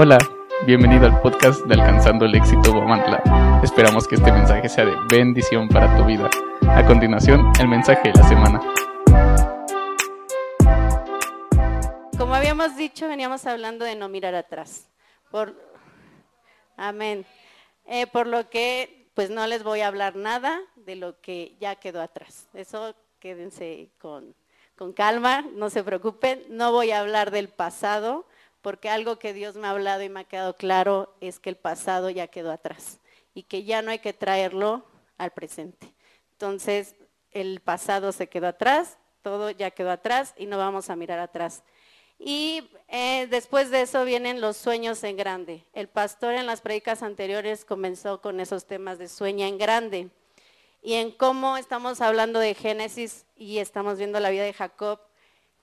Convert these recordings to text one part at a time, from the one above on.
Hola, bienvenido al podcast de Alcanzando el Éxito Guamantla. Esperamos que este mensaje sea de bendición para tu vida. A continuación, el mensaje de la semana. Como habíamos dicho, veníamos hablando de no mirar atrás. Por... Amén. Eh, por lo que, pues no les voy a hablar nada de lo que ya quedó atrás. Eso quédense con, con calma, no se preocupen. No voy a hablar del pasado porque algo que Dios me ha hablado y me ha quedado claro es que el pasado ya quedó atrás y que ya no hay que traerlo al presente. Entonces, el pasado se quedó atrás, todo ya quedó atrás y no vamos a mirar atrás. Y eh, después de eso vienen los sueños en grande. El pastor en las predicas anteriores comenzó con esos temas de sueña en grande y en cómo estamos hablando de Génesis y estamos viendo la vida de Jacob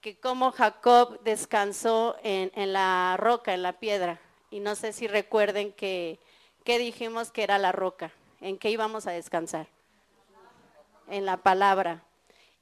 que como Jacob descansó en, la roca, en la piedra. Y no sé si recuerden que, dijimos que era la roca, en qué íbamos a descansar. En la palabra.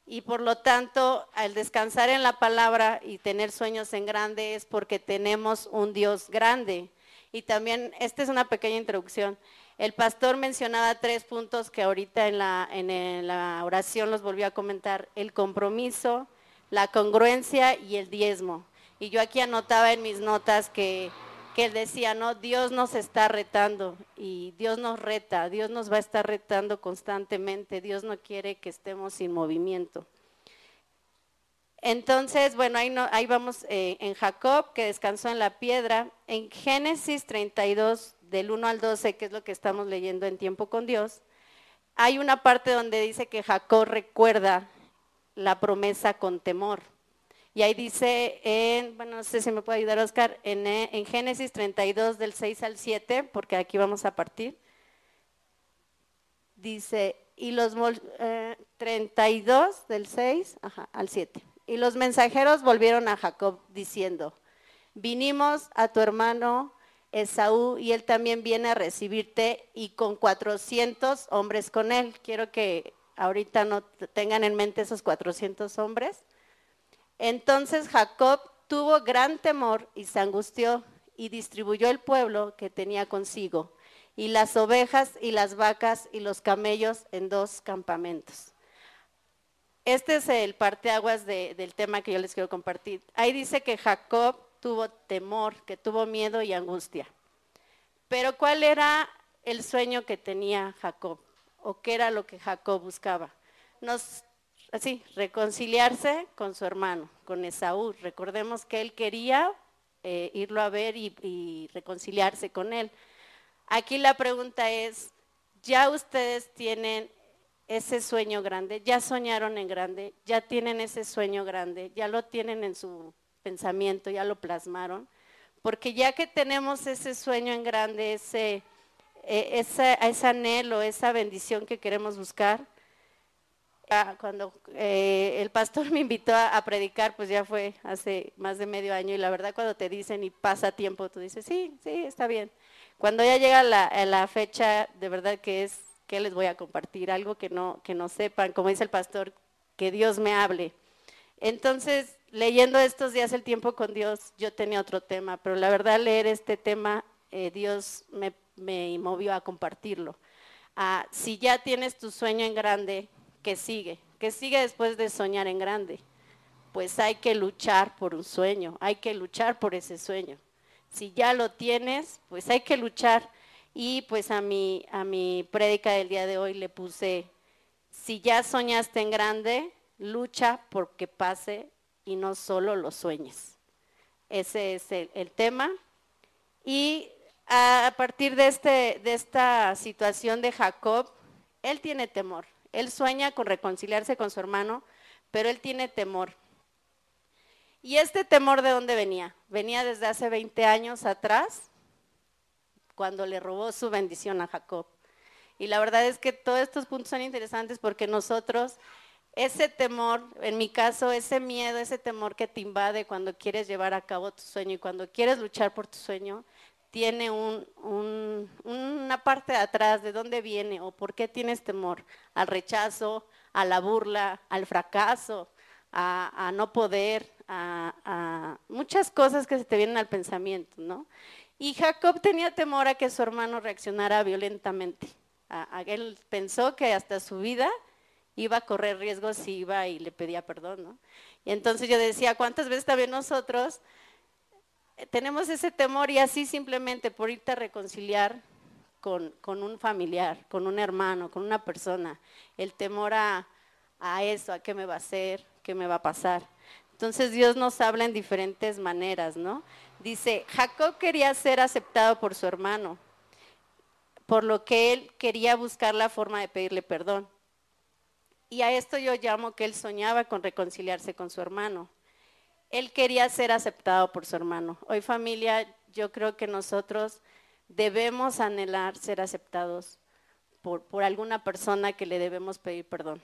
Y por lo tanto, al descansar en la palabra y tener sueños en grande es porque tenemos un Dios grande. Y también, esta es una pequeña introducción. El pastor mencionaba tres puntos que ahorita en la, en la oración los volvió a comentar. El compromiso, la congruencia y el diezmo. Y yo aquí anotaba en mis notas que, él decía, no, Dios nos está retando y Dios nos reta, Dios nos va a estar retando constantemente, Dios no quiere que estemos sin movimiento. Entonces, bueno, ahí, ahí vamos eh, en Jacob, que descansó en la piedra. En Génesis 32, del 1 al 12, que es lo que estamos leyendo en tiempo con Dios, hay una parte donde dice que Jacob recuerda la promesa con temor. Y ahí dice, en, bueno, no sé si me puede ayudar Oscar, en, en Génesis 32 del 6 al 7, porque aquí vamos a partir. Dice, y los 32 eh, del 6 al 7. Y los mensajeros volvieron a Jacob diciendo, vinimos a tu hermano Esaú y él también viene a recibirte y con 400 hombres con él. Quiero que ahorita no tengan en mente esos 400 hombres. Entonces Jacob tuvo gran temor y se angustió y distribuyó el pueblo que tenía consigo, y las ovejas y las vacas y los camellos en dos campamentos. Este es el parteaguas del tema que yo les quiero compartir. Ahí dice que Jacob tuvo temor, que tuvo miedo y angustia. Pero ¿cuál era el sueño que tenía Jacob? O qué era lo que Jacob buscaba. Nos, así, reconciliarse con su hermano, con Esaú. Recordemos que él quería eh, irlo a ver y, reconciliarse con él. Aquí la pregunta es, ¿ya ustedes tienen ese sueño grande? ¿Ya soñaron en grande? ¿Ya tienen ese sueño grande? ¿Ya lo tienen en su pensamiento? ¿Ya lo plasmaron? Porque ya que tenemos ese sueño en grande, ese eh, ese anhelo, esa bendición que queremos buscar. Ah, cuando eh, el pastor me invitó a, predicar, pues ya fue hace más de medio año y la verdad cuando te dicen y pasa tiempo, tú dices, sí, sí, está bien. Cuando ya llega la, fecha, de verdad que es, que les voy a compartir? Algo que no, que no sepan, como dice el pastor, que Dios me hable. Entonces, leyendo estos días el tiempo con Dios, yo tenía otro tema, pero la verdad leer este tema, eh, Dios me me movió a compartirlo. Ah, si ya tienes tu sueño en grande, ¿qué sigue? ¿Qué sigue después de soñar en grande? Pues hay que luchar por un sueño, hay que luchar por ese sueño. Si ya lo tienes, pues hay que luchar. Y pues a mi, a mi prédica del día de hoy le puse, si ya soñaste en grande, lucha porque pase y no solo lo sueñes. Ese es el, el tema. Y a partir de, este, de esta situación de Jacob, él tiene temor. Él sueña con reconciliarse con su hermano, pero él tiene temor. ¿Y este temor de dónde venía? Venía desde hace 20 años atrás, cuando le robó su bendición a Jacob. Y la verdad es que todos estos puntos son interesantes porque nosotros, ese temor, en mi caso, ese miedo, ese temor que te invade cuando quieres llevar a cabo tu sueño y cuando quieres luchar por tu sueño, tiene una parte de atrás, de dónde viene o por qué tienes temor al rechazo, a la burla, al fracaso, a, no poder, a, muchas cosas que se te vienen al pensamiento, ¿no? Y Jacob tenía temor a que su hermano reaccionara violentamente. él pensó que hasta su vida iba a correr riesgos si iba y le pedía perdón, ¿no? Y entonces yo decía, ¿cuántas veces también nosotros tenemos ese temor y así simplemente por irte a reconciliar con, un familiar, con un hermano, con una persona, el temor a, a eso, a qué me va a hacer, qué me va a pasar. Entonces Dios nos habla en diferentes maneras, ¿no? Dice, Jacob quería ser aceptado por su hermano, por lo que él quería buscar la forma de pedirle perdón. Y a esto yo llamo que él soñaba con reconciliarse con su hermano. Él quería ser aceptado por su hermano. Hoy familia, yo creo que nosotros debemos anhelar ser aceptados por, alguna persona que le debemos pedir perdón.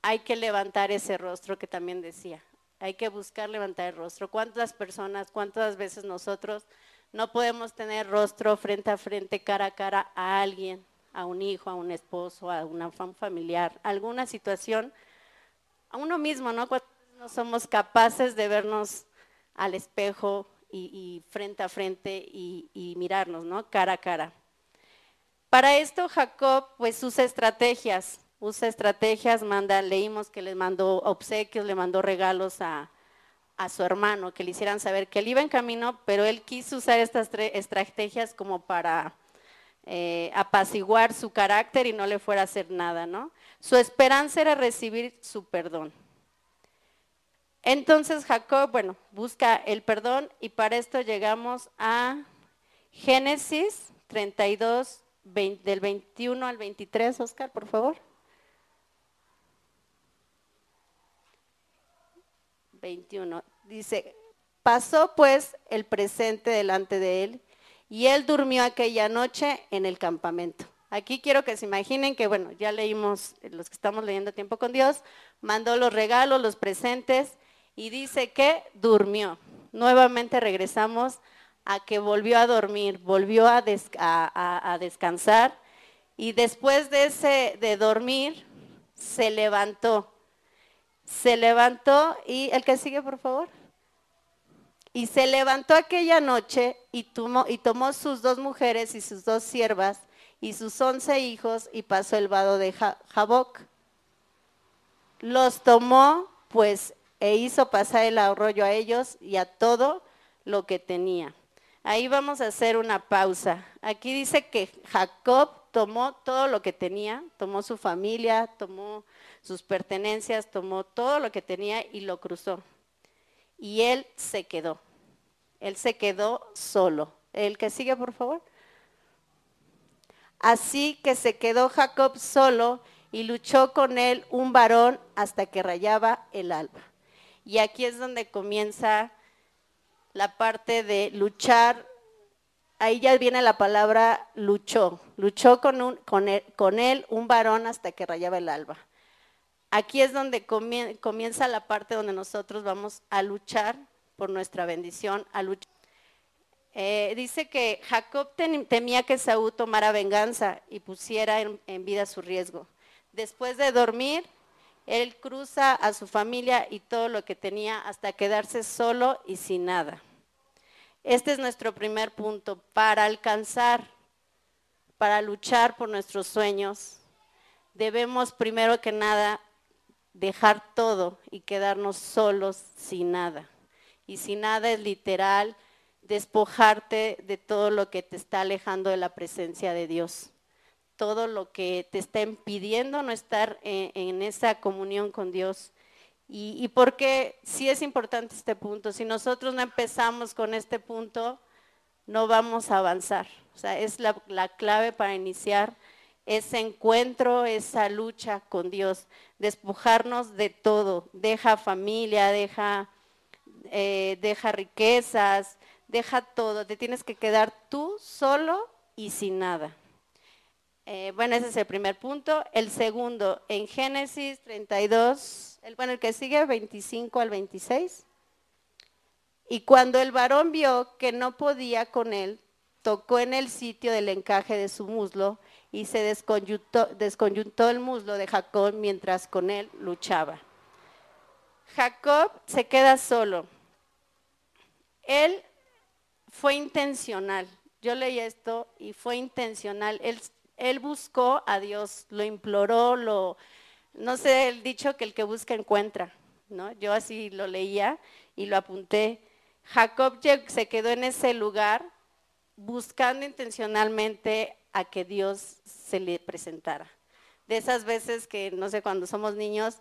Hay que levantar ese rostro que también decía. Hay que buscar levantar el rostro. ¿Cuántas personas, cuántas veces nosotros no podemos tener rostro frente a frente, cara a cara a alguien a un hijo, a un esposo, a una familiar, alguna situación, a uno mismo, ¿no? No somos capaces de vernos al espejo y, frente a frente y, mirarnos, ¿no? Cara a cara. Para esto Jacob pues usa estrategias, usa estrategias, manda, leímos que le mandó obsequios, le mandó regalos a, a su hermano, que le hicieran saber que él iba en camino, pero él quiso usar estas estrategias como para eh, apaciguar su carácter y no le fuera a hacer nada, ¿no? Su esperanza era recibir su perdón. Entonces Jacob, bueno, busca el perdón y para esto llegamos a Génesis 32, del 21 al 23, Oscar, por favor. 21. Dice, pasó pues el presente delante de él y él durmió aquella noche en el campamento. Aquí quiero que se imaginen que, bueno, ya leímos, los que estamos leyendo tiempo con Dios, mandó los regalos, los presentes y dice que durmió. Nuevamente regresamos a que volvió a dormir, volvió a, descansar y después de ese de dormir se levantó. Se levantó y el que sigue, por favor. Y se levantó aquella noche y tomó, y tomó sus dos mujeres y sus dos siervas y sus once hijos y pasó el vado de Jaboc. Los tomó, pues, e hizo pasar el arroyo a ellos y a todo lo que tenía. Ahí vamos a hacer una pausa. Aquí dice que Jacob tomó todo lo que tenía, tomó su familia, tomó sus pertenencias, tomó todo lo que tenía y lo cruzó. Y él se quedó. Él se quedó solo. El que sigue, por favor. Así que se quedó Jacob solo y luchó con él un varón hasta que rayaba el alba. Y aquí es donde comienza la parte de luchar. Ahí ya viene la palabra luchó. Luchó con, un, con, él, con él un varón hasta que rayaba el alba. Aquí es donde comienza la parte donde nosotros vamos a luchar por nuestra bendición a luchar. Eh, dice que Jacob temía que Saúl tomara venganza y pusiera en vida su riesgo. Después de dormir, él cruza a su familia y todo lo que tenía hasta quedarse solo y sin nada. Este es nuestro primer punto. Para alcanzar, para luchar por nuestros sueños, debemos primero que nada dejar todo y quedarnos solos sin nada y si nada es literal, despojarte de todo lo que te está alejando de la presencia de Dios, todo lo que te está impidiendo no estar en, esa comunión con Dios. Y, porque sí es importante este punto, si nosotros no empezamos con este punto, no vamos a avanzar. O sea, es la, la clave para iniciar ese encuentro, esa lucha con Dios, despojarnos de todo, deja familia, deja eh, deja riquezas, deja todo, te tienes que quedar tú solo y sin nada. Eh, bueno, ese es el primer punto. El segundo, en Génesis 32, el, bueno, el que sigue, 25 al 26. Y cuando el varón vio que no podía con él, tocó en el sitio del encaje de su muslo y se desconyuntó, desconyuntó el muslo de Jacob mientras con él luchaba. Jacob se queda solo. Él fue intencional. Yo leí esto y fue intencional. Él, él buscó a Dios, lo imploró, lo, no sé, el dicho que el que busca encuentra, ¿no? Yo así lo leía y lo apunté. Jacob se quedó en ese lugar buscando intencionalmente a que Dios se le presentara. De esas veces que, no sé, cuando somos niños,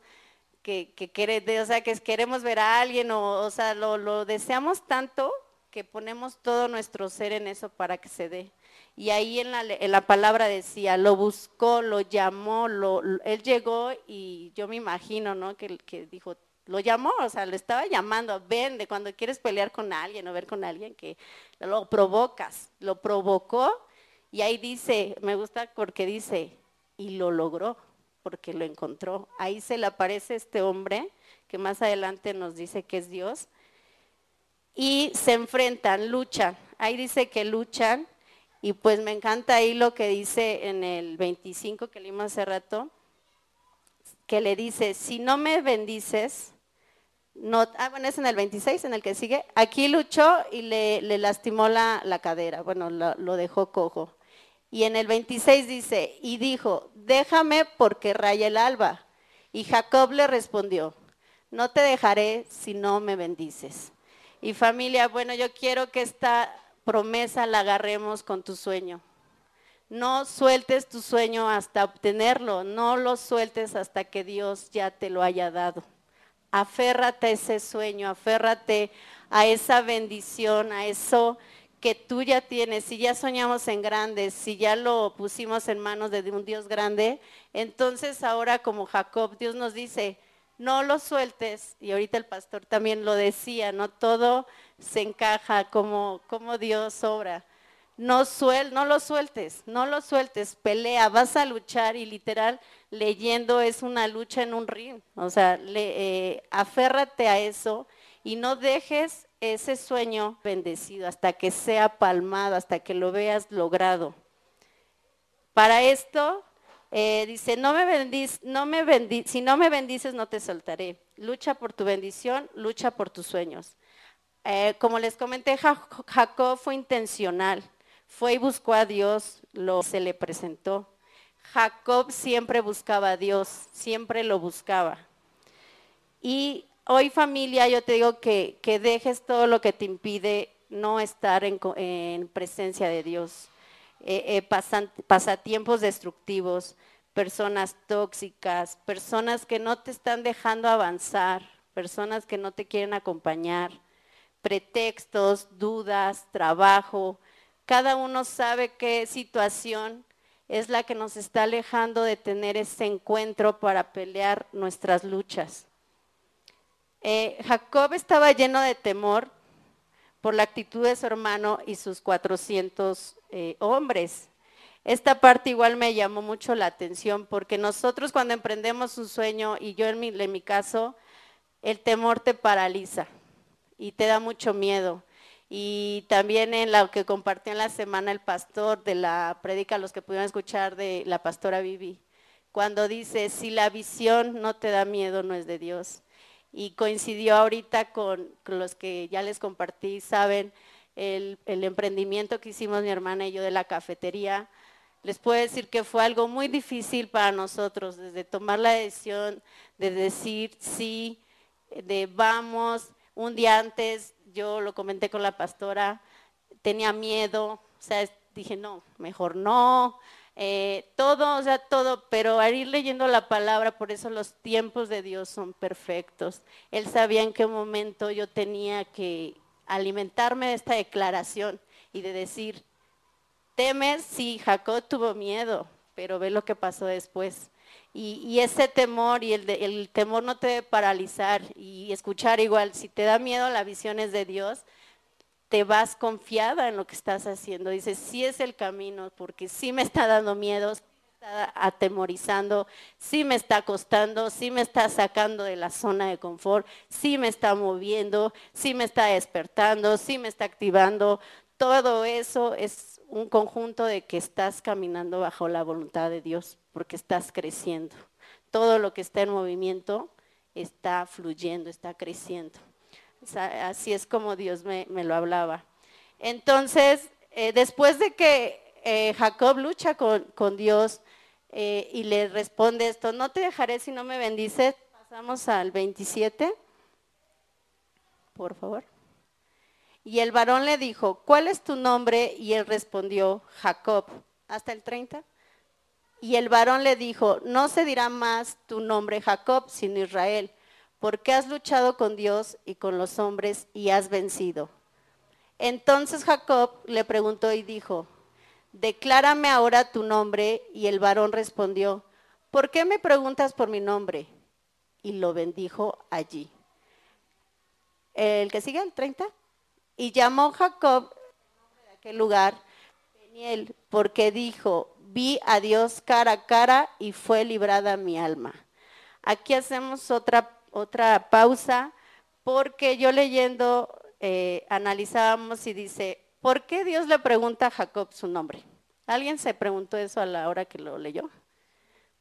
que, que, o sea, que queremos ver a alguien o, o sea, lo, lo deseamos tanto que ponemos todo nuestro ser en eso para que se dé. Y ahí en la, palabra decía, lo buscó, lo llamó, lo, él llegó y yo me imagino, ¿no? Que, que dijo, lo llamó, o sea, lo estaba llamando, ven, de cuando quieres pelear con alguien o ver con alguien, que lo provocas, lo provocó y ahí dice, me gusta porque dice, y lo logró, porque lo encontró. Ahí se le aparece este hombre, que más adelante nos dice que es Dios, y se enfrentan, luchan. Ahí dice que luchan, y pues me encanta ahí lo que dice en el 25 que leímos hace rato, que le dice, si no me bendices, no, ah, bueno, es en el 26, en el que sigue, aquí luchó y le, lastimó la, cadera, bueno, lo, dejó cojo. Y en el 26 dice, y dijo, déjame porque raya el alba. Y Jacob le respondió, no te dejaré si no me bendices. Y familia, bueno, yo quiero que esta promesa la agarremos con tu sueño. No sueltes tu sueño hasta obtenerlo, no lo sueltes hasta que Dios ya te lo haya dado. Aférrate a ese sueño, aférrate a esa bendición, a eso que tú ya tienes. Si ya soñamos en grandes, si ya lo pusimos en manos de un Dios grande, entonces ahora como Jacob, Dios nos dice, no lo sueltes, y ahorita el pastor también lo decía, no todo se encaja como, como Dios obra. No, suel, no lo sueltes, no lo sueltes, pelea, vas a luchar y literal leyendo es una lucha en un ring. O sea, eh, aférrate a eso y no dejes ese sueño bendecido hasta que sea palmado, hasta que lo veas logrado. Para esto eh, dice, no me bendiz, no me si no me bendices no te soltaré. Lucha por tu bendición, lucha por tus sueños. Eh, como les comenté, Jacob fue intencional, fue y buscó a Dios, lo se le presentó. Jacob siempre buscaba a Dios, siempre lo buscaba. Y hoy familia, yo te digo que, dejes todo lo que te impide no estar en, presencia de Dios. Eh, eh, pasatiempos destructivos, personas tóxicas, personas que no te están dejando avanzar, personas que no te quieren acompañar, pretextos, dudas, trabajo. Cada uno sabe qué situación es la que nos está alejando de tener ese encuentro para pelear nuestras luchas. Eh, Jacob estaba lleno de temor por la actitud de su hermano y sus 400 eh, hombres. Esta parte igual me llamó mucho la atención porque nosotros cuando emprendemos un sueño, y yo en mi, caso, el temor te paraliza y te da mucho miedo. Y también en lo que compartió en la semana el pastor de la predica, los que pudieron escuchar de la pastora Vivi, cuando dice, si la visión no te da miedo, no es de Dios. Y coincidió ahorita con, los que ya les compartí, saben, el, emprendimiento que hicimos mi hermana y yo de la cafetería. Les puedo decir que fue algo muy difícil para nosotros, desde tomar la decisión de decir sí, de vamos, un día antes yo lo comenté con la pastora, tenía miedo, o sea, dije, no, mejor no, eh, todo, o sea, todo, pero al ir leyendo la palabra, por eso los tiempos de Dios son perfectos. Él sabía en qué momento yo tenía que alimentarme de esta declaración y de decir, temes, sí, Jacob tuvo miedo, pero ve lo que pasó después. Y, ese temor y el, el, temor no te debe paralizar y escuchar igual, si te da miedo la visión es de Dios, te vas confiada en lo que estás haciendo. Dices, sí es el camino, porque sí me está dando miedo, sí me está atemorizando, sí me está costando, sí me está sacando de la zona de confort, sí me está moviendo, sí me está despertando, sí me está activando. Todo eso es un conjunto de que estás caminando bajo la voluntad de Dios porque estás creciendo. Todo lo que está en movimiento está fluyendo, está creciendo. Así es como Dios me, lo hablaba. Entonces, eh, después de que eh, Jacob lucha con, Dios eh, y le responde esto, no te dejaré si no me bendices, pasamos al 27, por favor. Y el varón le dijo, ¿cuál es tu nombre? Y él respondió, Jacob. Hasta el 30. Y el varón le dijo, no se dirá más tu nombre Jacob, sino Israel, porque has luchado con Dios y con los hombres y has vencido. Entonces Jacob le preguntó y dijo, declárame ahora tu nombre. Y el varón respondió, ¿por qué me preguntas por mi nombre? Y lo bendijo allí. El que sigue, el 30. Y llamó Jacob de aquel lugar Peniel, porque dijo, vi a Dios cara a cara y fue librada mi alma. Aquí hacemos otra, otra pausa, porque yo leyendo eh, analizábamos y dice, ¿por qué Dios le pregunta a Jacob su nombre? ¿Alguien se preguntó eso a la hora que lo leyó?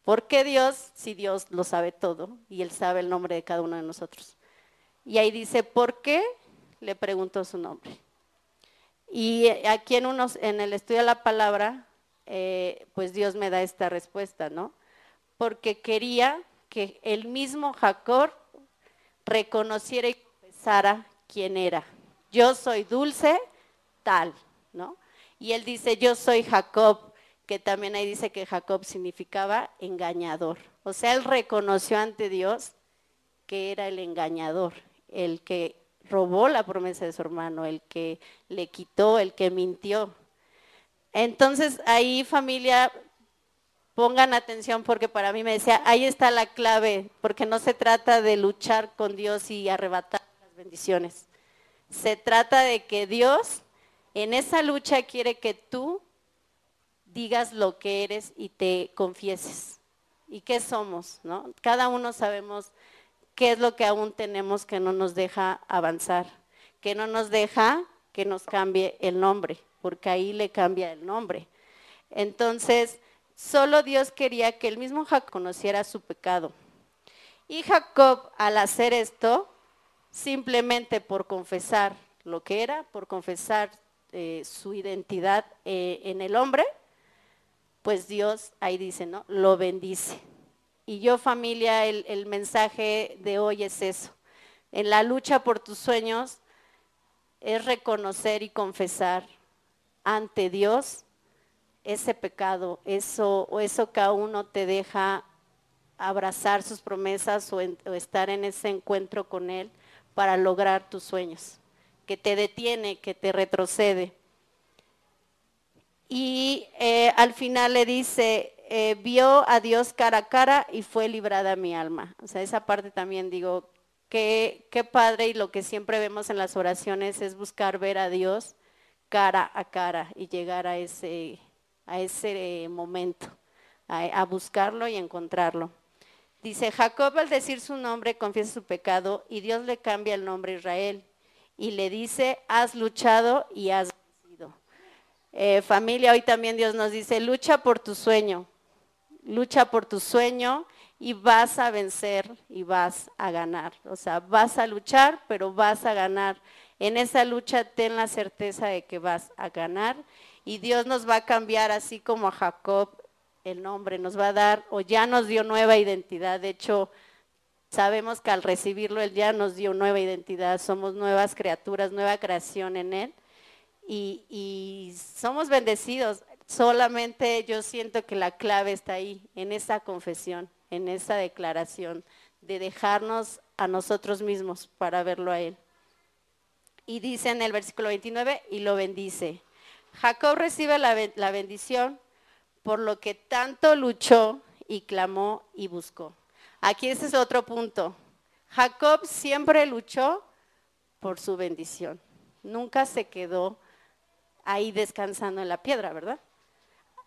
¿Por qué Dios, si Dios lo sabe todo y Él sabe el nombre de cada uno de nosotros? Y ahí dice, ¿por qué le preguntó su nombre? Y aquí en, unos, en el estudio de la palabra eh, pues Dios me da esta respuesta, ¿no? Porque quería que el mismo Jacob reconociera y confesara quién era. Yo soy dulce, tal, ¿no? Y él dice, yo soy Jacob, que también ahí dice que Jacob significaba engañador. O sea, él reconoció ante Dios que era el engañador, el que robó la promesa de su hermano, el que le quitó, el que mintió. Entonces ahí familia, pongan atención porque para mí me decía, ahí está la clave, porque no se trata de luchar con Dios y arrebatar las bendiciones. Se trata de que Dios en esa lucha quiere que tú digas lo que eres y te confieses. ¿Y qué somos? ¿no? Cada uno sabemos qué es lo que aún tenemos que no nos deja avanzar, que no nos deja que nos cambie el nombre porque ahí le cambia el nombre. Entonces, solo Dios quería que el mismo Jacob conociera su pecado. Y Jacob, al hacer esto, simplemente por confesar lo que era, por confesar eh, su identidad eh, en el hombre, pues Dios ahí dice, ¿no? Lo bendice. Y yo familia, el mensaje de hoy es eso. En la lucha por tus sueños es reconocer y confesar ante Dios ese pecado, eso o eso que aún no te deja abrazar sus promesas o, estar en ese encuentro con Él para lograr tus sueños, que te detiene, que te retrocede. Y eh, al final le dice, eh, vio a Dios cara a cara y fue librada mi alma. O sea, esa parte también digo, qué, qué padre y lo que siempre vemos en las oraciones es buscar ver a Dios cara a cara y llegar a ese, a ese momento, a, buscarlo y encontrarlo. Dice, Jacob al decir su nombre confiesa su pecado y Dios le cambia el nombre Israel y le dice, has luchado y has vencido. Eh, familia, hoy también Dios nos dice, lucha por tu sueño, lucha por tu sueño y vas a vencer y vas a ganar. O sea, vas a luchar, pero vas a ganar. En esa lucha ten la certeza de que vas a ganar y Dios nos va a cambiar así como a Jacob el nombre, nos va a dar o ya nos dio nueva identidad. De hecho, sabemos que al recibirlo Él ya nos dio nueva identidad, somos nuevas criaturas, nueva creación en Él y, somos bendecidos. Solamente yo siento que la clave está ahí, en esa confesión, en esa declaración de dejarnos a nosotros mismos para verlo a Él. Y dice en el versículo 29, y lo bendice. Jacob recibe la, bendición por lo que tanto luchó y clamó y buscó. Aquí ese es otro punto. Jacob siempre luchó por su bendición. Nunca se quedó ahí descansando en la piedra, ¿verdad?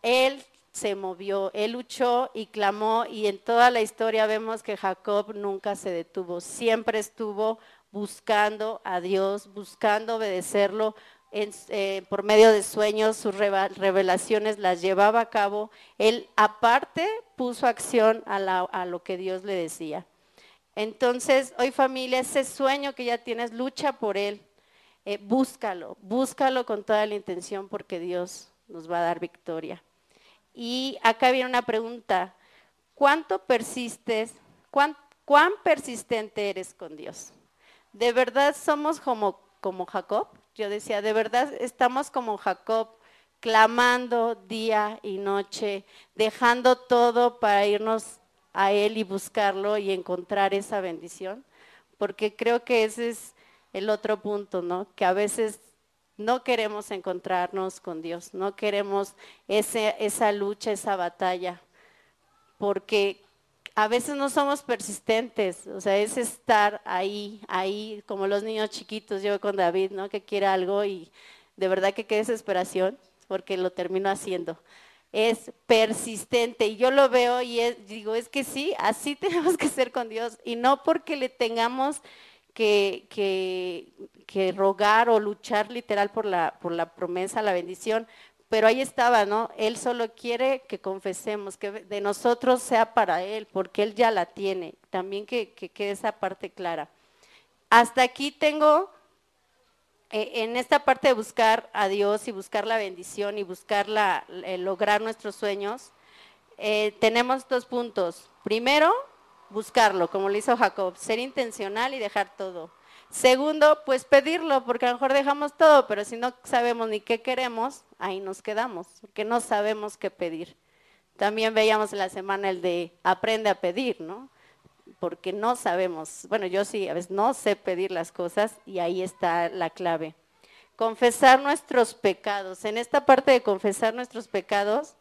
Él se movió, él luchó y clamó y en toda la historia vemos que Jacob nunca se detuvo, siempre estuvo buscando a Dios, buscando obedecerlo eh, por medio de sueños, sus revelaciones las llevaba a cabo. Él aparte puso acción a, lo que Dios le decía. Entonces, hoy familia, ese sueño que ya tienes, lucha por él. Eh, búscalo, búscalo con toda la intención porque Dios nos va a dar victoria. Y acá viene una pregunta, ¿cuánto persistes, cuán, cuán persistente eres con Dios? ¿De verdad somos como, como Jacob? Yo decía, ¿de verdad estamos como Jacob clamando día y noche, dejando todo para irnos a Él y buscarlo y encontrar esa bendición? Porque creo que ese es el otro punto, ¿no? Que a veces no queremos encontrarnos con Dios, no queremos esa lucha, esa batalla, porque a veces no somos persistentes, o sea, es estar ahí, ahí, como los niños chiquitos, yo con David, ¿no? Que quiere algo y de verdad que qué desesperación, porque lo termino haciendo. Es persistente y yo lo veo y digo, es que sí, así tenemos que ser con Dios y no porque le tengamos que, que, rogar o luchar literal por la, por la promesa, la bendición, pero ahí estaba, ¿no? Él solo quiere que confesemos, que de nosotros sea para Él, porque Él ya la tiene. También que, quede esa parte clara. Hasta aquí tengo, eh, en esta parte de buscar a Dios y buscar la bendición y buscar la, lograr nuestros sueños, eh, tenemos dos puntos. Primero, buscarlo, como lo hizo Jacob, ser intencional y dejar todo. Segundo, pues pedirlo, porque a lo mejor dejamos todo, pero si no sabemos ni qué queremos, ahí nos quedamos, porque no sabemos qué pedir. También veíamos en la semana el de aprende a pedir, ¿no? Porque no sabemos, bueno, yo sí, a veces no sé pedir las cosas y ahí está la clave. Confesar nuestros pecados. En esta parte de confesar nuestros pecados,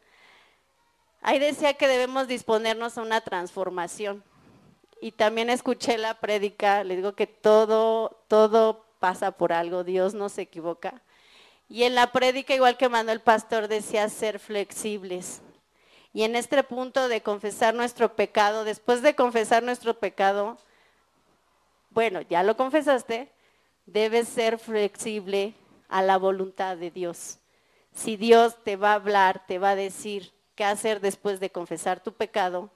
ahí decía que debemos disponernos a una transformación y también escuché la prédica, le digo que todo, todo pasa por algo, Dios no se equivoca. Y en la prédica, igual que mandó el pastor, decía ser flexibles. Y en este punto de confesar nuestro pecado, después de confesar nuestro pecado, bueno, ya lo confesaste, debes ser flexible a la voluntad de Dios. Si Dios te va a hablar, te va a decir qué hacer después de confesar tu pecado,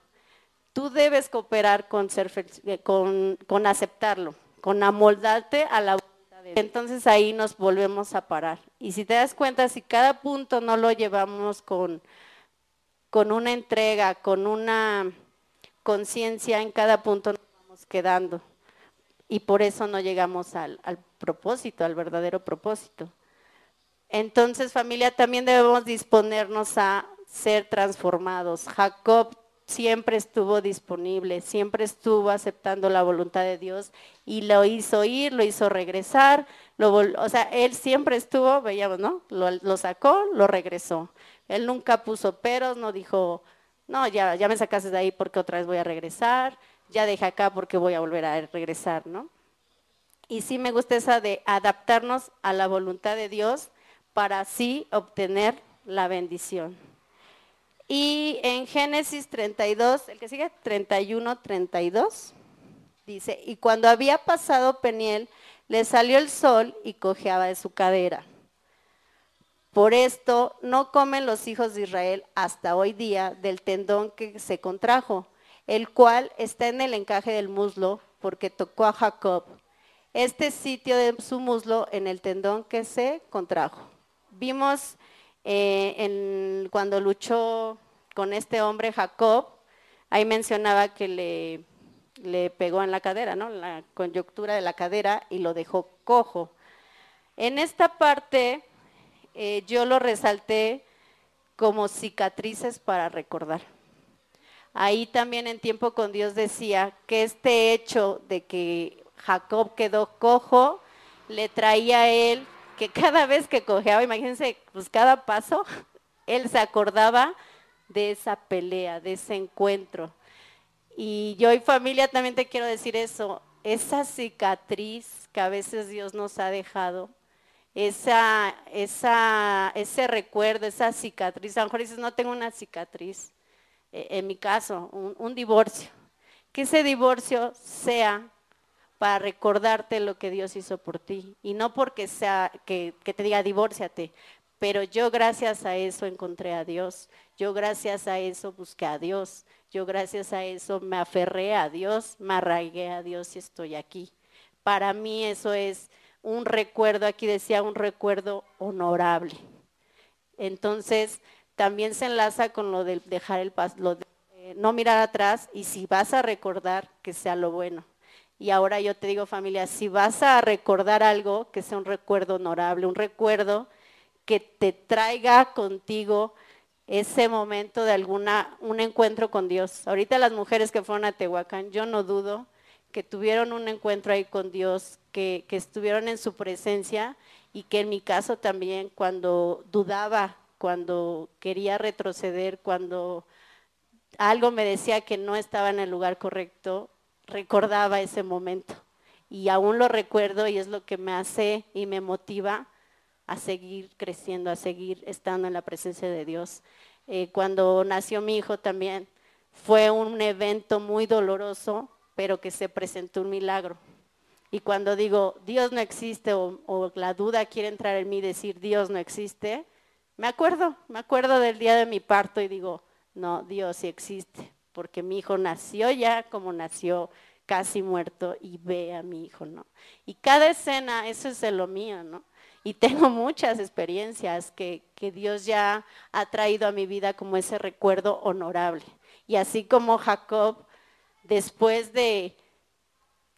tú debes cooperar con, ser, eh, con, con aceptarlo, con amoldarte a la voluntad de Dios. Entonces ahí nos volvemos a parar. Y si te das cuenta, si cada punto no lo llevamos con, con una entrega, con una conciencia, en cada punto nos vamos quedando. Y por eso no llegamos al, al propósito, al verdadero propósito. Entonces, familia, también debemos disponernos a ser transformados. Jacob siempre estuvo disponible, siempre estuvo aceptando la voluntad de Dios y lo hizo ir, lo hizo regresar, o sea, él siempre estuvo, veíamos, ¿no? Lo, sacó, lo regresó. Él nunca puso peros, no dijo, no, ya, ya me sacaste de ahí porque otra vez voy a regresar, ya deja acá porque voy a volver a regresar, ¿no? Y sí me gusta esa de adaptarnos a la voluntad de Dios para así obtener la bendición. Y en Génesis 32, el que sigue, 31, 32, dice, y cuando había pasado Peniel, le salió el sol y cojeaba de su cadera. Por esto no comen los hijos de Israel hasta hoy día del tendón que se contrajo, el cual está en el encaje del muslo, porque tocó a Jacob. Este sitio de su muslo en el tendón que se contrajo. Vimos eh, cuando luchó con este hombre Jacob, ahí mencionaba que le, le pegó en la cadera, ¿no? La coyuntura de la cadera y lo dejó cojo. En esta parte eh, yo lo resalté como cicatrices para recordar. Ahí también en tiempo con Dios decía que este hecho de que Jacob quedó cojo le traía a él que cada vez que cojeaba, imagínense, pues cada paso, él se acordaba de esa pelea, de ese encuentro. Y yo y familia también te quiero decir eso, esa cicatriz que a veces Dios nos ha dejado, esa, esa, ese recuerdo, esa cicatriz, a lo mejor dices, no tengo una cicatriz, eh, en mi caso, un, divorcio, que ese divorcio sea para recordarte lo que Dios hizo por ti. Y no porque sea que, te diga divórciate, pero yo gracias a eso encontré a Dios. Yo gracias a eso busqué a Dios. Yo gracias a eso me aferré a Dios, me arraigué a Dios y estoy aquí. Para mí eso es un recuerdo, aquí decía un recuerdo honorable. Entonces, también se enlaza con lo de dejar el eh, no mirar atrás y si vas a recordar, que sea lo bueno. Y ahora yo te digo familia, si vas a recordar algo, que sea un recuerdo honorable, un recuerdo que te traiga contigo ese momento de alguna, un encuentro con Dios. Ahorita las mujeres que fueron a Tehuacán, yo no dudo que tuvieron un encuentro ahí con Dios, que, que estuvieron en su presencia y que en mi caso también cuando dudaba, cuando quería retroceder, cuando algo me decía que no estaba en el lugar correcto, recordaba ese momento y aún lo recuerdo y es lo que me hace y me motiva a seguir creciendo, a seguir estando en la presencia de Dios. Eh, cuando nació mi hijo también fue un evento muy doloroso, pero que se presentó un milagro. Y cuando digo Dios no existe o, o la duda quiere entrar en mí decir Dios no existe, me acuerdo, me acuerdo del día de mi parto y digo, no, Dios sí existe, porque mi hijo nació ya como nació casi muerto y ve a mi hijo, ¿no? Y cada escena, eso es de lo mío, ¿no? Y tengo muchas experiencias que, que Dios ya ha traído a mi vida como ese recuerdo honorable. Y así como Jacob, después de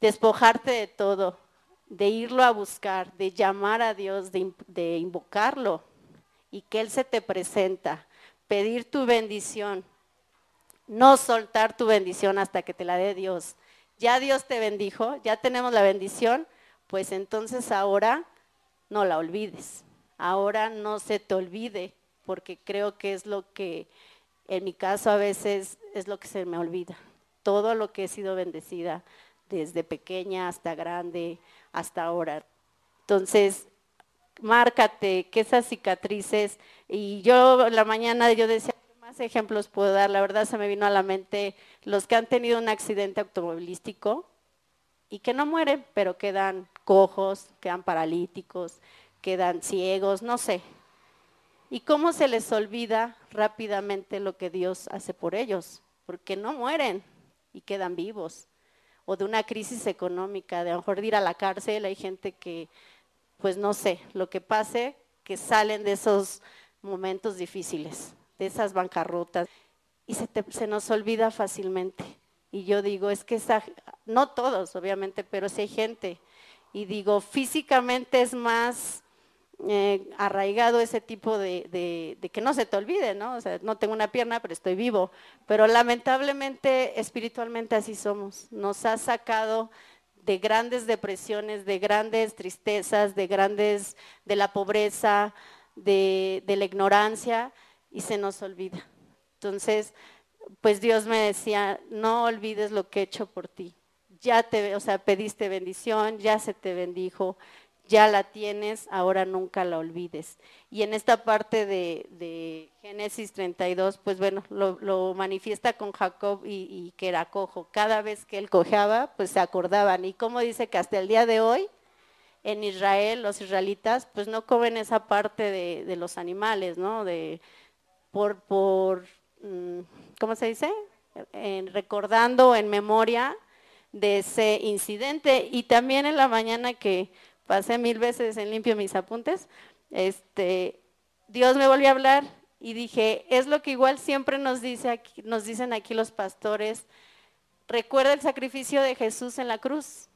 despojarte de todo, de irlo a buscar, de llamar a Dios, de, de invocarlo, y que Él se te presenta, pedir tu bendición, no soltar tu bendición hasta que te la dé Dios. Ya Dios te bendijo, ya tenemos la bendición, pues entonces ahora no la olvides. Ahora no se te olvide, porque creo que es lo que en mi caso a veces es lo que se me olvida. Todo lo que he sido bendecida, desde pequeña hasta grande, hasta ahora. Entonces, márcate que esas cicatrices, y yo la mañana yo decía, ¿qué más ejemplos puedo dar? La verdad se me vino a la mente los que han tenido un accidente automovilístico y que no mueren, pero quedan cojos, quedan paralíticos, quedan ciegos, no sé. ¿Y cómo se les olvida rápidamente lo que Dios hace por ellos? Porque no mueren y quedan vivos. O de una crisis económica, de a lo mejor de ir a la cárcel, hay gente que pues no sé, lo que pase, que salen de esos momentos difíciles, de esas bancarrotas, y se, se nos olvida fácilmente. Y yo digo, es que esa, no todos, obviamente, pero sí hay gente. Y digo, físicamente es más eh, arraigado ese tipo de, de, de, que no se te olvide, ¿no? O sea, no tengo una pierna, pero estoy vivo. Pero lamentablemente, espiritualmente así somos. Nos ha sacado de grandes depresiones, de grandes tristezas, de grandes, de la pobreza, de, la ignorancia, y se nos olvida. Entonces, pues Dios me decía, no olvides lo que he hecho por ti. Ya te, o sea, pediste bendición, ya se te bendijo, ya la tienes, ahora nunca la olvides. Y en esta parte de, Génesis 32, pues bueno, lo, manifiesta con Jacob y, que era cojo. Cada vez que él cojeaba, pues se acordaban. Y como dice que hasta el día de hoy, en Israel, los israelitas, pues no comen esa parte de, los animales, ¿no? De, por, por mm, ¿cómo se dice? recordando en memoria de ese incidente. Y también en la mañana que pasé mil veces en limpio mis apuntes, este, Dios me volvió a hablar y dije, es lo que igual siempre nos, dice aquí, nos dicen aquí los pastores, recuerda el sacrificio de Jesús en la cruz.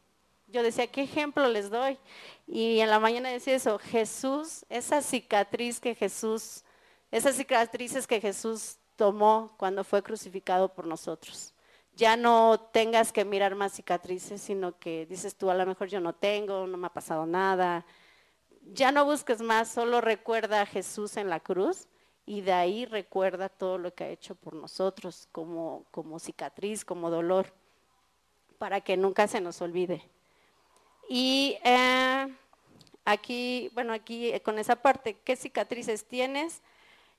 Yo decía, ¿qué ejemplo les doy? Y en la mañana decía eso, Jesús, esa cicatriz que Jesús, esas cicatrices que Jesús tomó cuando fue crucificado por nosotros ya no tengas que mirar más cicatrices, sino que dices tú, a lo mejor yo no tengo, no me ha pasado nada. Ya no busques más, solo recuerda a Jesús en la cruz y de ahí recuerda todo lo que ha hecho por nosotros como, como cicatriz, como dolor, para que nunca se nos olvide. Y eh, aquí, bueno, aquí eh, con esa parte, ¿qué cicatrices tienes?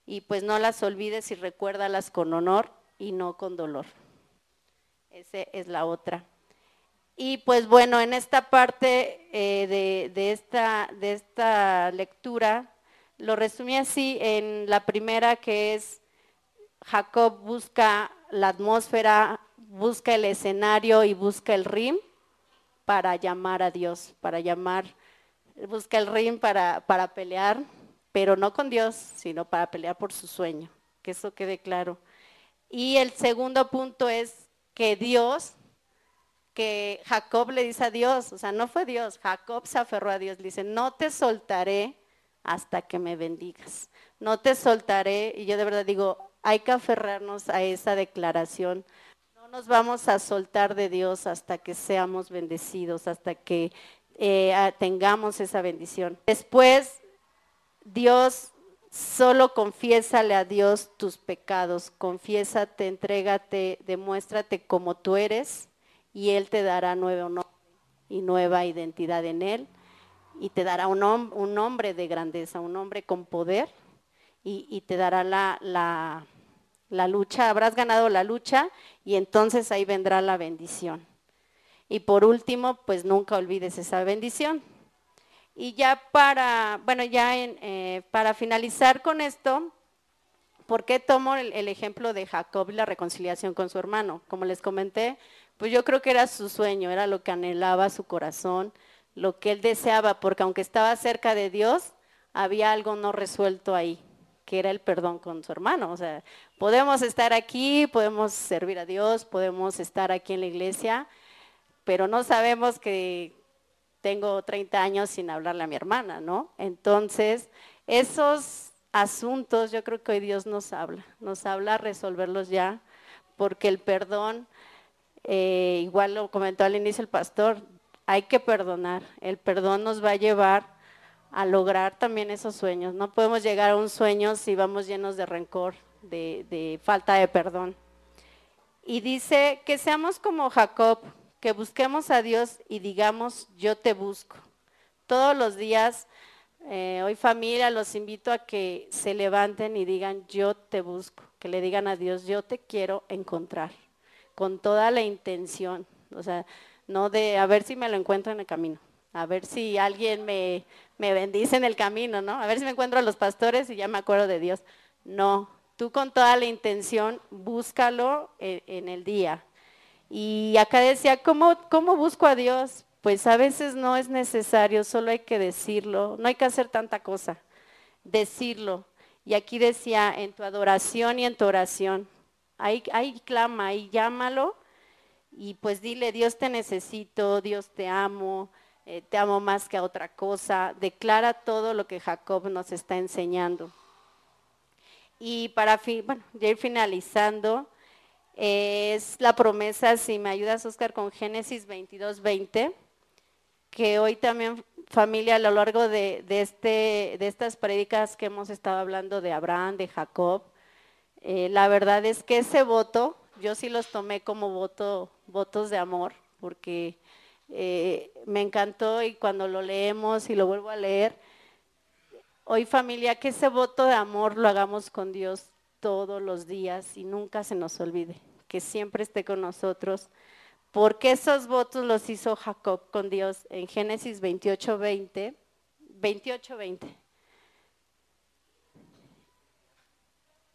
Y pues no las olvides y recuérdalas con honor y no con dolor. Esa es la otra. Y pues bueno, en esta parte eh, de, esta, de esta lectura, lo resumí así en la primera que es Jacob busca la atmósfera, busca el escenario y busca el rim para llamar a Dios, para llamar, busca el rim para, para pelear, pero no con Dios, sino para pelear por su sueño, que eso quede claro. Y el segundo punto es que Dios, que Jacob le dice a Dios, o sea, no fue Dios, Jacob se aferró a Dios, le dice, no te soltaré hasta que me bendigas, no te soltaré, y yo de verdad digo, hay que aferrarnos a esa declaración, no nos vamos a soltar de Dios hasta que seamos bendecidos, hasta que eh, tengamos esa bendición. Después, Dios Solo confiésale a Dios tus pecados, confiésate, entrégate, demuéstrate como tú eres y Él te dará nuevo nombre y nueva identidad en Él y te dará un, un nombre de grandeza, un hombre con poder y, te dará la, la, la lucha, habrás ganado la lucha y entonces ahí vendrá la bendición. Y por último, pues nunca olvides esa bendición. Y ya para, bueno, ya eh, para finalizar con esto, ¿por qué tomo el, el, ejemplo de Jacob y la reconciliación con su hermano? Como les comenté, pues yo creo que era su sueño, era lo que anhelaba su corazón, lo que él deseaba, porque aunque estaba cerca de Dios, había algo no resuelto ahí, que era el perdón con su hermano. O sea, podemos estar aquí, podemos servir a Dios, podemos estar aquí en la iglesia, pero no sabemos que tengo 30 años sin hablarle a mi hermana, ¿no? Entonces, esos asuntos yo creo que hoy Dios nos habla, nos habla a resolverlos ya, porque el perdón, eh, igual lo comentó al inicio el pastor, hay que perdonar, el perdón nos va a llevar a lograr también esos sueños. No podemos llegar a un sueño si vamos llenos de rencor, de, de falta de perdón. Y dice que seamos como Jacob, que busquemos a Dios y digamos, yo te busco. Todos los días, eh, hoy familia, los invito a que se levanten y digan, yo te busco, que le digan a Dios, yo te quiero encontrar, con toda la intención, o sea, no de a ver si me lo encuentro en el camino, a ver si alguien me, me bendice en el camino, ¿no? A ver si me encuentro a los pastores y ya me acuerdo de Dios. No, tú con toda la intención, búscalo en el día y acá decía, ¿cómo, ¿cómo busco a Dios? Pues a veces no es necesario, solo hay que decirlo, no hay que hacer tanta cosa, decirlo. Y aquí decía, en tu adoración y en tu oración, ahí, ahí clama, ahí llámalo y pues dile, Dios te necesito, Dios te amo, eh, te amo más que a otra cosa. Declara todo lo que Jacob nos está enseñando. Y para bueno, ya ir finalizando, es la promesa, si me ayudas Oscar, con Génesis 22, 20, que hoy también familia a lo largo de, este, de estas prédicas que hemos estado hablando de Abraham, de Jacob, eh, la verdad es que ese voto, yo sí los tomé como voto, votos de amor, porque eh, me encantó y cuando lo leemos y lo vuelvo a leer, hoy familia, que ese voto de amor lo hagamos con Dios todos los días y nunca se nos olvide que siempre esté con nosotros, porque esos votos los hizo Jacob con Dios en Génesis 28, 20, 28, 20.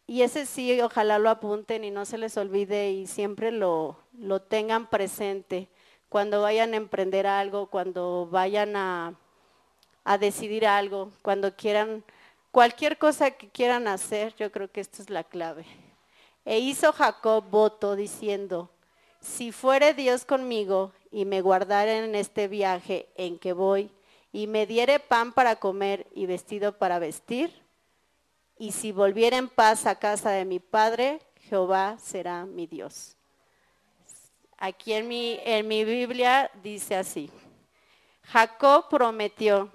Y ese sí, ojalá lo apunten y no se les olvide y siempre lo, lo tengan presente cuando vayan a emprender algo, cuando vayan a, a decidir algo, cuando quieran, cualquier cosa que quieran hacer, yo creo que esta es la clave. E hizo Jacob voto diciendo, si fuere Dios conmigo y me guardare en este viaje en que voy, y me diere pan para comer y vestido para vestir, y si volviera en paz a casa de mi padre, Jehová será mi Dios. Aquí en mi, en mi Biblia dice así, Jacob prometió,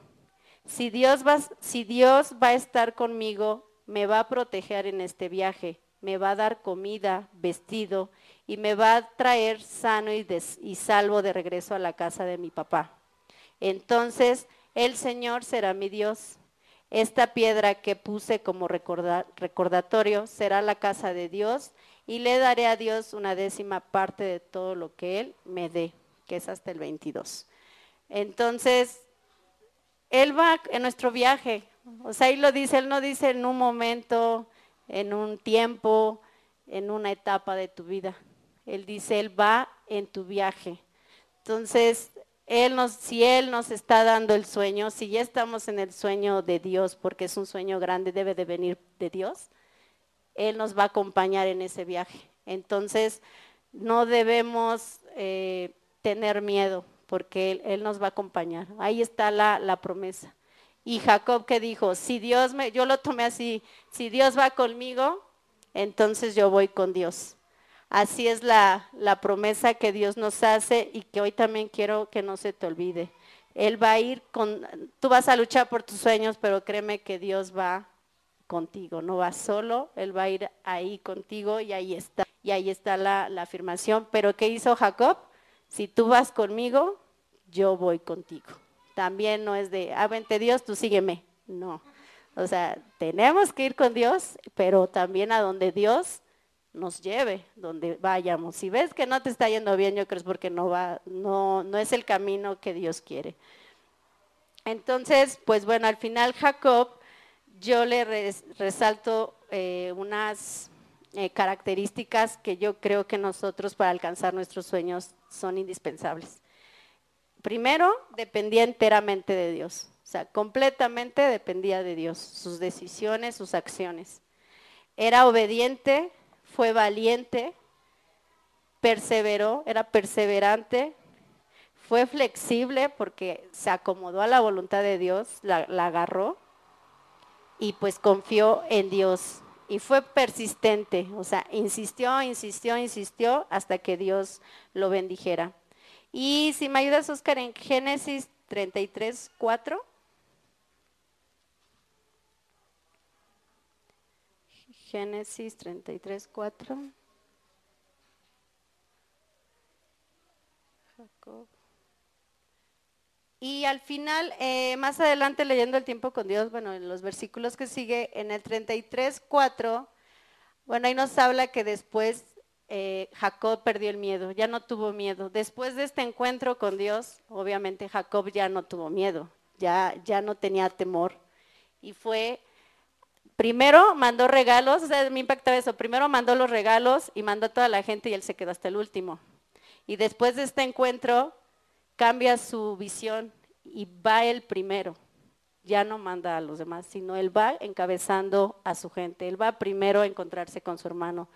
si Dios, va, si Dios va a estar conmigo, me va a proteger en este viaje me va a dar comida, vestido y me va a traer sano y, salvo de regreso a la casa de mi papá. Entonces el Señor será mi Dios. Esta piedra que puse como recordatorio será la casa de Dios y le daré a Dios una décima parte de todo lo que Él me dé, que es hasta el 22. Entonces, Él va en nuestro viaje. O sea, ahí lo dice, Él no dice en un momento, en un tiempo, en una etapa de tu vida. Él dice, Él va en tu viaje. Entonces, él nos, si Él nos está dando el sueño, si ya estamos en el sueño de Dios, porque es un sueño grande, debe de venir de Dios, Él nos va a acompañar en ese viaje. Entonces, no debemos eh, tener miedo, porque él, nos va a acompañar. Ahí está la, la promesa. Y Jacob que dijo, si Dios me, yo lo tomé así, si Dios va conmigo, entonces yo voy con Dios. Así es la, promesa que Dios nos hace y que hoy también quiero que no se te olvide. Él va a ir con, tú vas a luchar por tus sueños, pero créeme que Dios va contigo, no va solo, Él va a ir ahí contigo y ahí está, y ahí está la, la afirmación. Pero ¿qué hizo Jacob? Si tú vas conmigo, yo voy contigo. También no es de, ah, vente Dios, tú sígueme. No. O sea, tenemos que ir con Dios, pero también a donde Dios nos lleve donde vayamos. Si ves que no te está yendo bien, yo creo es porque no va, no, no es el camino que Dios quiere. Entonces, pues bueno, al final Jacob, yo le resalto eh, unas eh, características que yo creo que nosotros para alcanzar nuestros sueños son indispensables. Primero, dependía enteramente de Dios, o sea, completamente dependía de Dios, sus decisiones, sus acciones. Era obediente fue valiente, perseveró, era perseverante, fue flexible porque se acomodó a la voluntad de Dios, la, agarró y pues confió en Dios. Y fue persistente, o sea, insistió, insistió, insistió hasta que Dios lo bendijera. Y si me ayudas, Oscar, en Génesis 33, 4. Génesis 33, 4. Jacob. Y al final, eh, más adelante leyendo el tiempo con Dios, bueno, en los versículos que sigue, en el 33, 4, bueno, ahí nos habla que después eh, Jacob perdió el miedo, ya no tuvo miedo. Después de este encuentro con Dios, obviamente Jacob ya no tuvo miedo, ya, ya no tenía temor. Y fue Primero mandó regalos, o sea, me impactaba eso. Primero mandó los regalos y mandó a toda la gente y él se quedó hasta el último. Y después de este encuentro, cambia su visión y va él primero. Ya no manda a los demás, sino él va encabezando a su gente. Él va primero a encontrarse con su hermano,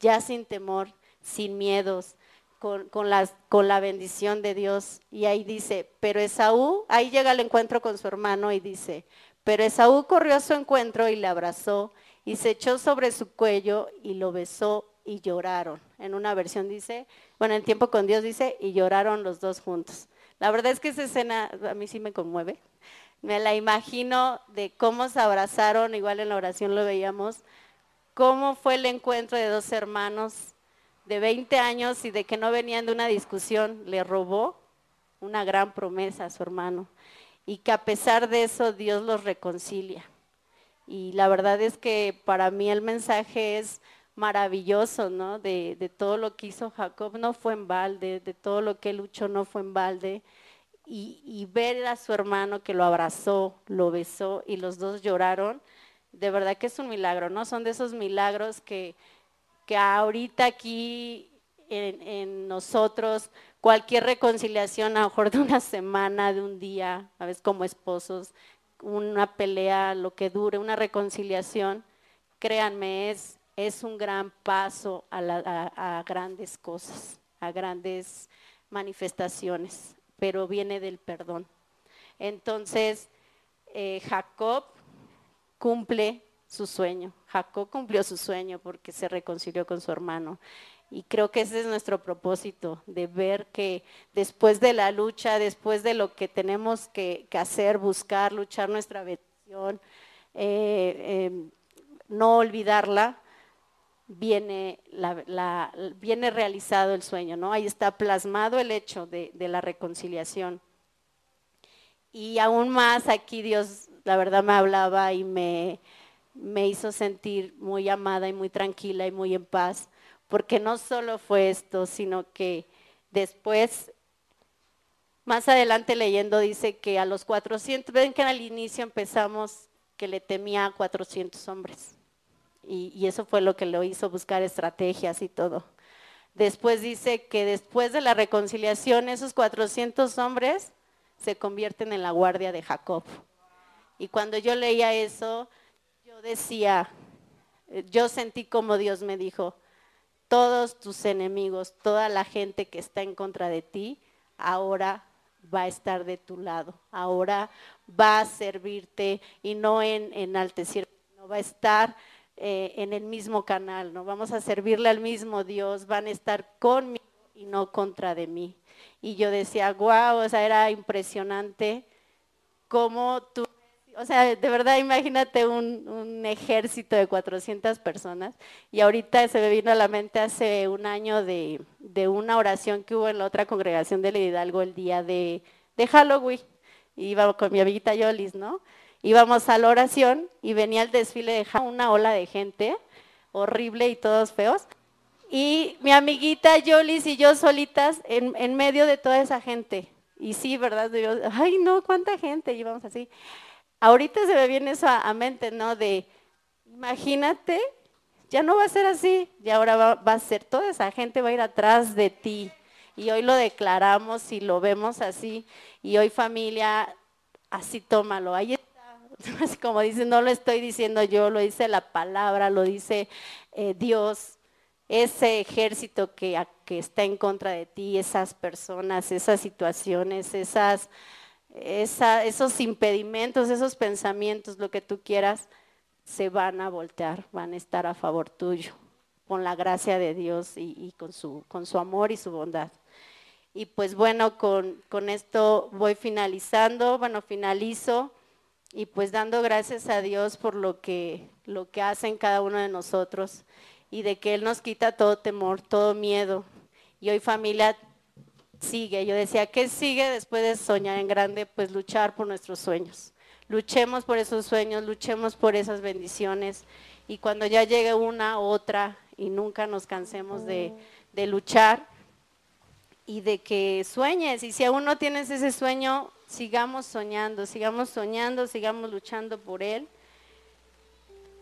ya sin temor, sin miedos, con, con, con la bendición de Dios. Y ahí dice, pero Esaú, ahí llega el encuentro con su hermano y dice, pero Esaú corrió a su encuentro y le abrazó y se echó sobre su cuello y lo besó y lloraron. En una versión dice, bueno, en tiempo con Dios dice, y lloraron los dos juntos. La verdad es que esa escena a mí sí me conmueve. Me la imagino de cómo se abrazaron, igual en la oración lo veíamos, cómo fue el encuentro de dos hermanos de 20 años y de que no venían de una discusión, le robó una gran promesa a su hermano y que a pesar de eso Dios los reconcilia. Y la verdad es que para mí el mensaje es maravilloso, ¿no? De, todo lo que hizo Jacob no fue en balde, de todo lo que luchó no fue en balde. Y, y, ver a su hermano que lo abrazó, lo besó y los dos lloraron, de verdad que es un milagro, ¿no? Son de esos milagros que, que ahorita aquí en, en nosotros cualquier reconciliación, a lo mejor de una semana, de un día, a veces como esposos, una pelea, lo que dure, una reconciliación, créanme, es, es un gran paso a, grandes cosas, a grandes manifestaciones, pero viene del perdón. Entonces, eh, Jacob cumple su sueño. Jacob cumplió su sueño porque se reconcilió con su hermano. Y creo que ese es nuestro propósito, de ver que después de la lucha, después de lo que tenemos que, hacer, buscar, luchar nuestra bendición, eh, em, no olvidarla, viene, viene realizado el sueño, ¿no? Ahí está plasmado el hecho de, la reconciliación. Y aún más aquí Dios, la verdad, me hablaba y me, me hizo sentir muy amada y muy tranquila y muy en paz porque no solo fue esto, sino que después, más adelante leyendo, dice que a los 400, ven que al inicio empezamos que le temía a 400 hombres. Y, eso fue lo que lo hizo buscar estrategias y todo. Después dice que después de la reconciliación, esos 400 hombres se convierten en la guardia de Jacob. Y cuando yo leía eso, yo decía, yo sentí como Dios me dijo, todos tus enemigos, toda la gente que está en contra de ti, ahora va a estar de tu lado, ahora va a servirte y no en enaltecer, no va a estar eh, en el mismo canal, no vamos a servirle al mismo Dios, van a estar conmigo y no contra de mí. Y yo decía, wow, o sea, era impresionante cómo tú o sea, de verdad imagínate un, ejército de 400 personas y ahorita se me vino a la mente hace un año de, una oración que hubo en la otra congregación de Hidalgo el día de, Halloween. Iba con mi amiguita Yolis, ¿no? Íbamos a la oración y venía el desfile de una ola de gente horrible y todos feos. Y mi amiguita Yolis y yo solitas en, en medio de toda esa gente. Y sí, ¿verdad? ay, no, cuánta gente, íbamos así ahorita se me viene eso a, mente, ¿no? De, imagínate, ya no va a ser así, y ahora va, a ser, toda esa gente va a ir atrás de ti. Y hoy lo declaramos y lo vemos así, y hoy familia, así tómalo. Como dice, no lo estoy diciendo yo, lo dice la palabra, lo dice eh, Dios ese ejército que, que, está en contra de ti, esas personas, esas situaciones, esas esos impedimentos, esos pensamientos, lo que tú quieras, se van a voltear, van a estar a favor tuyo, con la gracia de Dios y, con, su, con su amor y su bondad. Y pues bueno, con, con esto voy finalizando, bueno, finalizo y pues dando gracias a Dios por lo que, lo que hace en cada uno de nosotros y de que Él nos quita todo temor, todo miedo. Y hoy familia sigue. Yo decía, ¿qué sigue después de soñar en grande? Pues luchar por nuestros sueños. Luchemos por esos sueños, luchemos por esas bendiciones. Y cuando ya llegue una, otra, y nunca nos cansemos de, de luchar y de que sueñes. Y si aún no tienes ese sueño, sigamos soñando, sigamos soñando, sigamos luchando por él.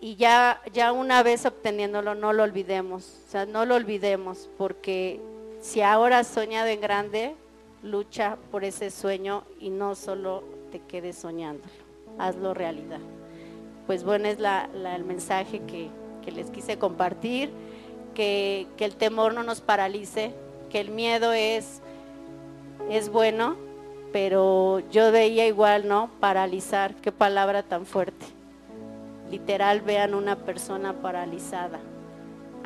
Y ya, ya una vez obteniéndolo, no lo olvidemos. O sea, no lo olvidemos, porque si ahora has soñado en grande, lucha por ese sueño y no solo te quedes soñándolo, hazlo realidad. Pues bueno, es el mensaje que, les quise compartir, que, el temor no nos paralice, que el miedo es, es bueno, pero yo veía igual, ¿no? Paralizar, qué palabra tan fuerte. Literal, vean una persona paralizada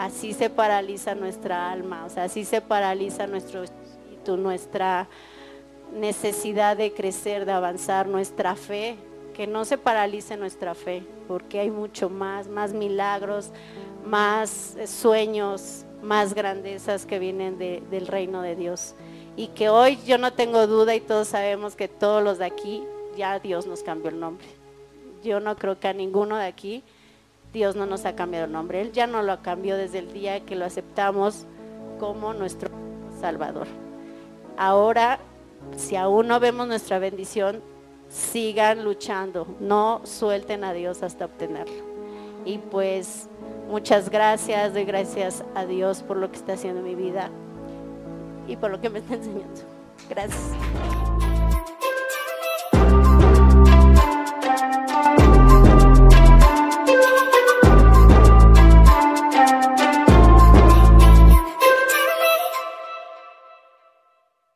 así se paraliza nuestra alma, o sea, así se paraliza nuestro espíritu, nuestra necesidad de crecer, de avanzar, nuestra fe, que no se paralice nuestra fe, porque hay mucho más, más milagros, más sueños, más grandezas que vienen del reino de Dios. Y que hoy yo no tengo duda y todos sabemos que todos los de aquí, ya Dios nos cambió el nombre. Yo no creo que a ninguno de aquí Dios no nos ha cambiado el nombre. Él ya no lo cambió desde el día que lo aceptamos como nuestro Salvador. Ahora, si aún no vemos nuestra bendición, sigan luchando, no suelten a Dios hasta obtenerlo. Y pues muchas gracias, doy gracias a Dios por lo que está haciendo en mi vida y por lo que me está enseñando. Gracias.